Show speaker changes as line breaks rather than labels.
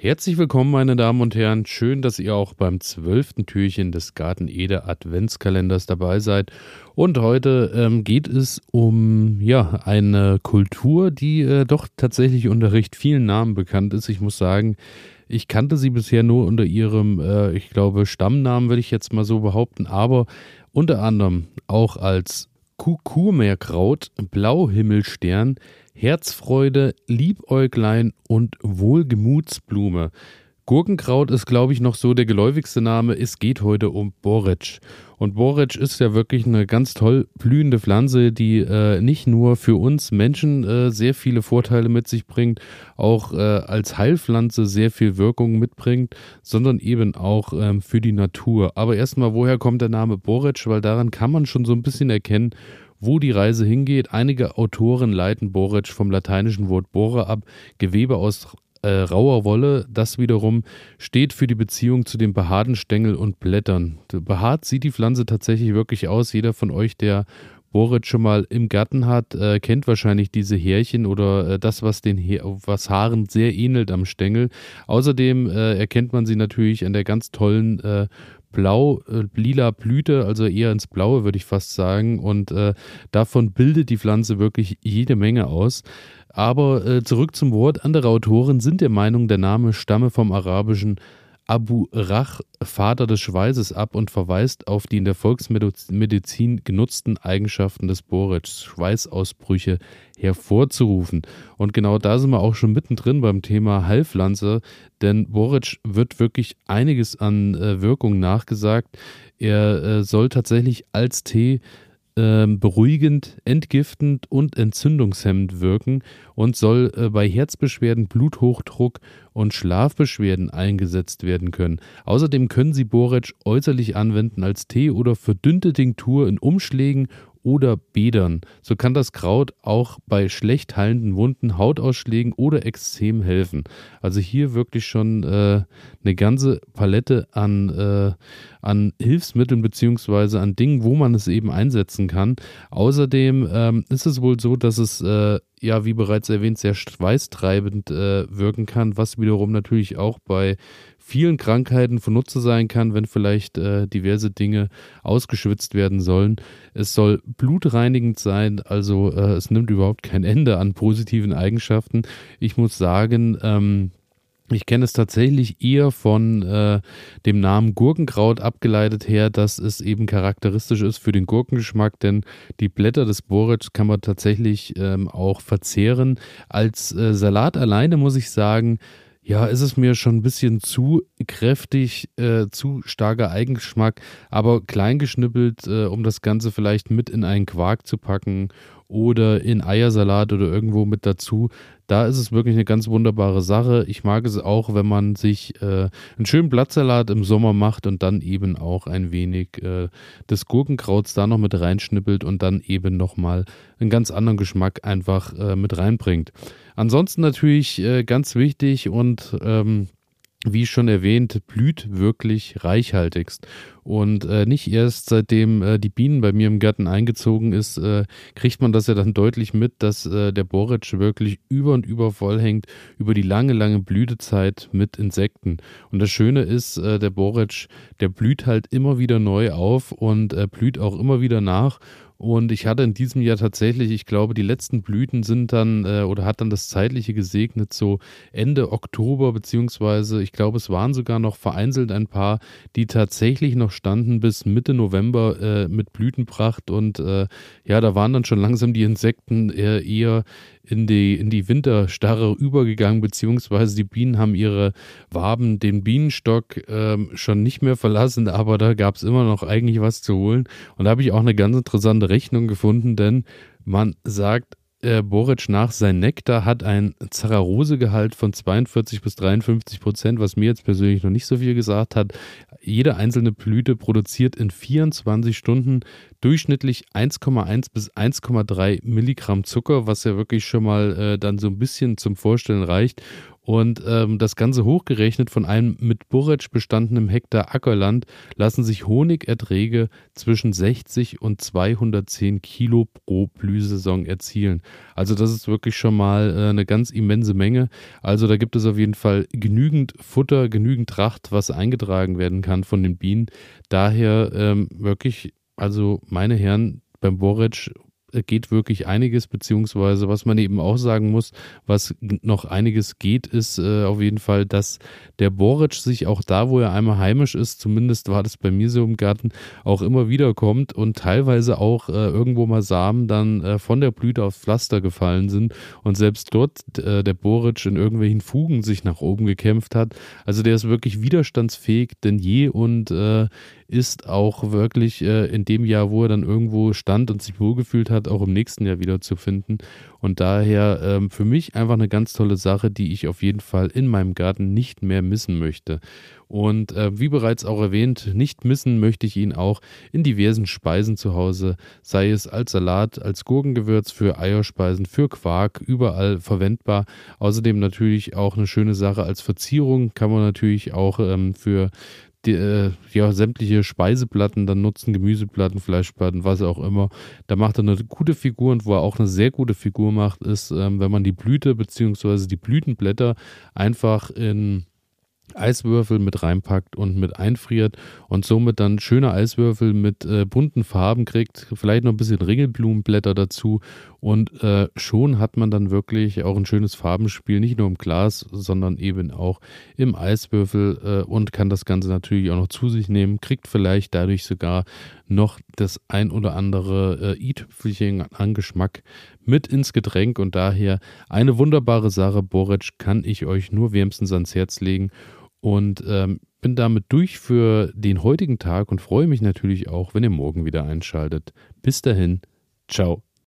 Herzlich willkommen, meine Damen und Herren. Schön, dass ihr auch beim zwölften Türchen des Garten Ede Adventskalenders dabei seid. Und heute ähm, geht es um ja eine Kultur, die äh, doch tatsächlich unter recht vielen Namen bekannt ist. Ich muss sagen, ich kannte sie bisher nur unter ihrem, äh, ich glaube, Stammnamen, würde ich jetzt mal so behaupten, aber unter anderem auch als Kukurmeerkraut, Blauhimmelstern, Herzfreude, Liebäuglein und Wohlgemutsblume. Gurkenkraut ist, glaube ich, noch so der geläufigste Name. Es geht heute um Boric. Und Boric ist ja wirklich eine ganz toll blühende Pflanze, die äh, nicht nur für uns Menschen äh, sehr viele Vorteile mit sich bringt, auch äh, als Heilpflanze sehr viel Wirkung mitbringt, sondern eben auch ähm, für die Natur. Aber erstmal, woher kommt der Name Boric? Weil daran kann man schon so ein bisschen erkennen, wo die Reise hingeht. Einige Autoren leiten Boric vom lateinischen Wort Bore ab, Gewebe aus äh, rauer Wolle. Das wiederum steht für die Beziehung zu den behaarten Stängel und Blättern. Behaart sieht die Pflanze tatsächlich wirklich aus. Jeder von euch, der Boric schon mal im Garten hat, äh, kennt wahrscheinlich diese Härchen oder äh, das, was den He was Haaren sehr ähnelt am Stängel. Außerdem äh, erkennt man sie natürlich an der ganz tollen äh, blau-lila äh, Blüte, also eher ins Blaue, würde ich fast sagen. Und äh, davon bildet die Pflanze wirklich jede Menge aus. Aber äh, zurück zum Wort. Andere Autoren sind der Meinung, der Name stamme vom arabischen Abu Rach, Vater des Schweißes, ab und verweist auf die in der Volksmedizin genutzten Eigenschaften des Borics, Schweißausbrüche hervorzurufen. Und genau da sind wir auch schon mittendrin beim Thema Heilpflanze, denn Boric wird wirklich einiges an äh, Wirkung nachgesagt. Er äh, soll tatsächlich als Tee beruhigend, entgiftend und entzündungshemmend wirken und soll äh, bei Herzbeschwerden, Bluthochdruck und Schlafbeschwerden eingesetzt werden können. Außerdem können Sie Borretsch äußerlich anwenden als Tee oder verdünnte Tinktur in Umschlägen oder Bädern. So kann das Kraut auch bei schlecht heilenden Wunden, Hautausschlägen oder Exzem helfen. Also hier wirklich schon äh, eine ganze Palette an, äh, an Hilfsmitteln beziehungsweise an Dingen, wo man es eben einsetzen kann. Außerdem ähm, ist es wohl so, dass es äh, ja, wie bereits erwähnt, sehr schweißtreibend äh, wirken kann, was wiederum natürlich auch bei vielen Krankheiten von Nutze sein kann, wenn vielleicht äh, diverse Dinge ausgeschwitzt werden sollen. Es soll blutreinigend sein, also äh, es nimmt überhaupt kein Ende an positiven Eigenschaften. Ich muss sagen, ähm, ich kenne es tatsächlich eher von äh, dem Namen Gurkenkraut abgeleitet her, dass es eben charakteristisch ist für den Gurkengeschmack, denn die Blätter des Boric kann man tatsächlich ähm, auch verzehren. Als äh, Salat alleine muss ich sagen, ja, ist es mir schon ein bisschen zu kräftig, äh, zu starker Eigengeschmack, aber klein geschnippelt, äh, um das Ganze vielleicht mit in einen Quark zu packen oder in Eiersalat oder irgendwo mit dazu. Da ist es wirklich eine ganz wunderbare Sache. Ich mag es auch, wenn man sich äh, einen schönen Blattsalat im Sommer macht und dann eben auch ein wenig äh, des Gurkenkrauts da noch mit reinschnippelt und dann eben nochmal einen ganz anderen Geschmack einfach äh, mit reinbringt. Ansonsten natürlich äh, ganz wichtig und ähm, wie schon erwähnt, blüht wirklich reichhaltigst. Und äh, nicht erst seitdem äh, die Bienen bei mir im Garten eingezogen ist, äh, kriegt man das ja dann deutlich mit, dass äh, der Boric wirklich über und über voll hängt über die lange, lange Blütezeit mit Insekten. Und das Schöne ist, äh, der Boric, der blüht halt immer wieder neu auf und äh, blüht auch immer wieder nach. Und ich hatte in diesem Jahr tatsächlich, ich glaube, die letzten Blüten sind dann äh, oder hat dann das zeitliche gesegnet, so Ende Oktober, beziehungsweise ich glaube, es waren sogar noch vereinzelt ein paar, die tatsächlich noch standen bis Mitte November äh, mit Blütenpracht. Und äh, ja, da waren dann schon langsam die Insekten eher, eher in die, in die Winterstarre übergegangen, beziehungsweise die Bienen haben ihre Waben, den Bienenstock ähm, schon nicht mehr verlassen, aber da gab es immer noch eigentlich was zu holen. Und da habe ich auch eine ganz interessante Rechnung gefunden, denn man sagt, äh, Boric nach, sein Nektar hat ein Zacharosegehalt von 42 bis 53 Prozent, was mir jetzt persönlich noch nicht so viel gesagt hat. Jede einzelne Blüte produziert in 24 Stunden durchschnittlich 1,1 bis 1,3 Milligramm Zucker, was ja wirklich schon mal äh, dann so ein bisschen zum Vorstellen reicht. Und ähm, das Ganze hochgerechnet von einem mit Borretsch bestandenem Hektar Ackerland lassen sich Honigerträge zwischen 60 und 210 Kilo pro Blühsaison erzielen. Also das ist wirklich schon mal äh, eine ganz immense Menge. Also da gibt es auf jeden Fall genügend Futter, genügend Tracht, was eingetragen werden kann von den Bienen. Daher ähm, wirklich, also meine Herren, beim Boric geht wirklich einiges, beziehungsweise was man eben auch sagen muss, was noch einiges geht, ist äh, auf jeden Fall, dass der Boric sich auch da, wo er einmal heimisch ist, zumindest war das bei mir so im Garten, auch immer wieder kommt und teilweise auch äh, irgendwo mal Samen dann äh, von der Blüte aufs Pflaster gefallen sind und selbst dort äh, der Boric in irgendwelchen Fugen sich nach oben gekämpft hat. Also der ist wirklich widerstandsfähig denn je und äh, ist auch wirklich äh, in dem Jahr, wo er dann irgendwo stand und sich wohlgefühlt hat, auch im nächsten Jahr wieder zu finden. Und daher ähm, für mich einfach eine ganz tolle Sache, die ich auf jeden Fall in meinem Garten nicht mehr missen möchte. Und äh, wie bereits auch erwähnt, nicht missen möchte ich ihn auch in diversen Speisen zu Hause, sei es als Salat, als Gurkengewürz für Eierspeisen, für Quark, überall verwendbar. Außerdem natürlich auch eine schöne Sache als Verzierung, kann man natürlich auch ähm, für die, äh, ja, sämtliche Speiseplatten dann nutzen, Gemüseplatten, Fleischplatten, was auch immer. Da macht er eine gute Figur und wo er auch eine sehr gute Figur macht, ist, ähm, wenn man die Blüte bzw. die Blütenblätter einfach in Eiswürfel mit reinpackt und mit einfriert und somit dann schöne Eiswürfel mit äh, bunten Farben kriegt, vielleicht noch ein bisschen Ringelblumenblätter dazu und äh, schon hat man dann wirklich auch ein schönes Farbenspiel, nicht nur im Glas, sondern eben auch im Eiswürfel äh, und kann das Ganze natürlich auch noch zu sich nehmen, kriegt vielleicht dadurch sogar noch das ein oder andere äh, i-Tüpfelchen an Geschmack mit ins Getränk und daher eine wunderbare Sache. Boric kann ich euch nur wärmstens ans Herz legen und ähm, bin damit durch für den heutigen Tag und freue mich natürlich auch, wenn ihr morgen wieder einschaltet. Bis dahin, ciao.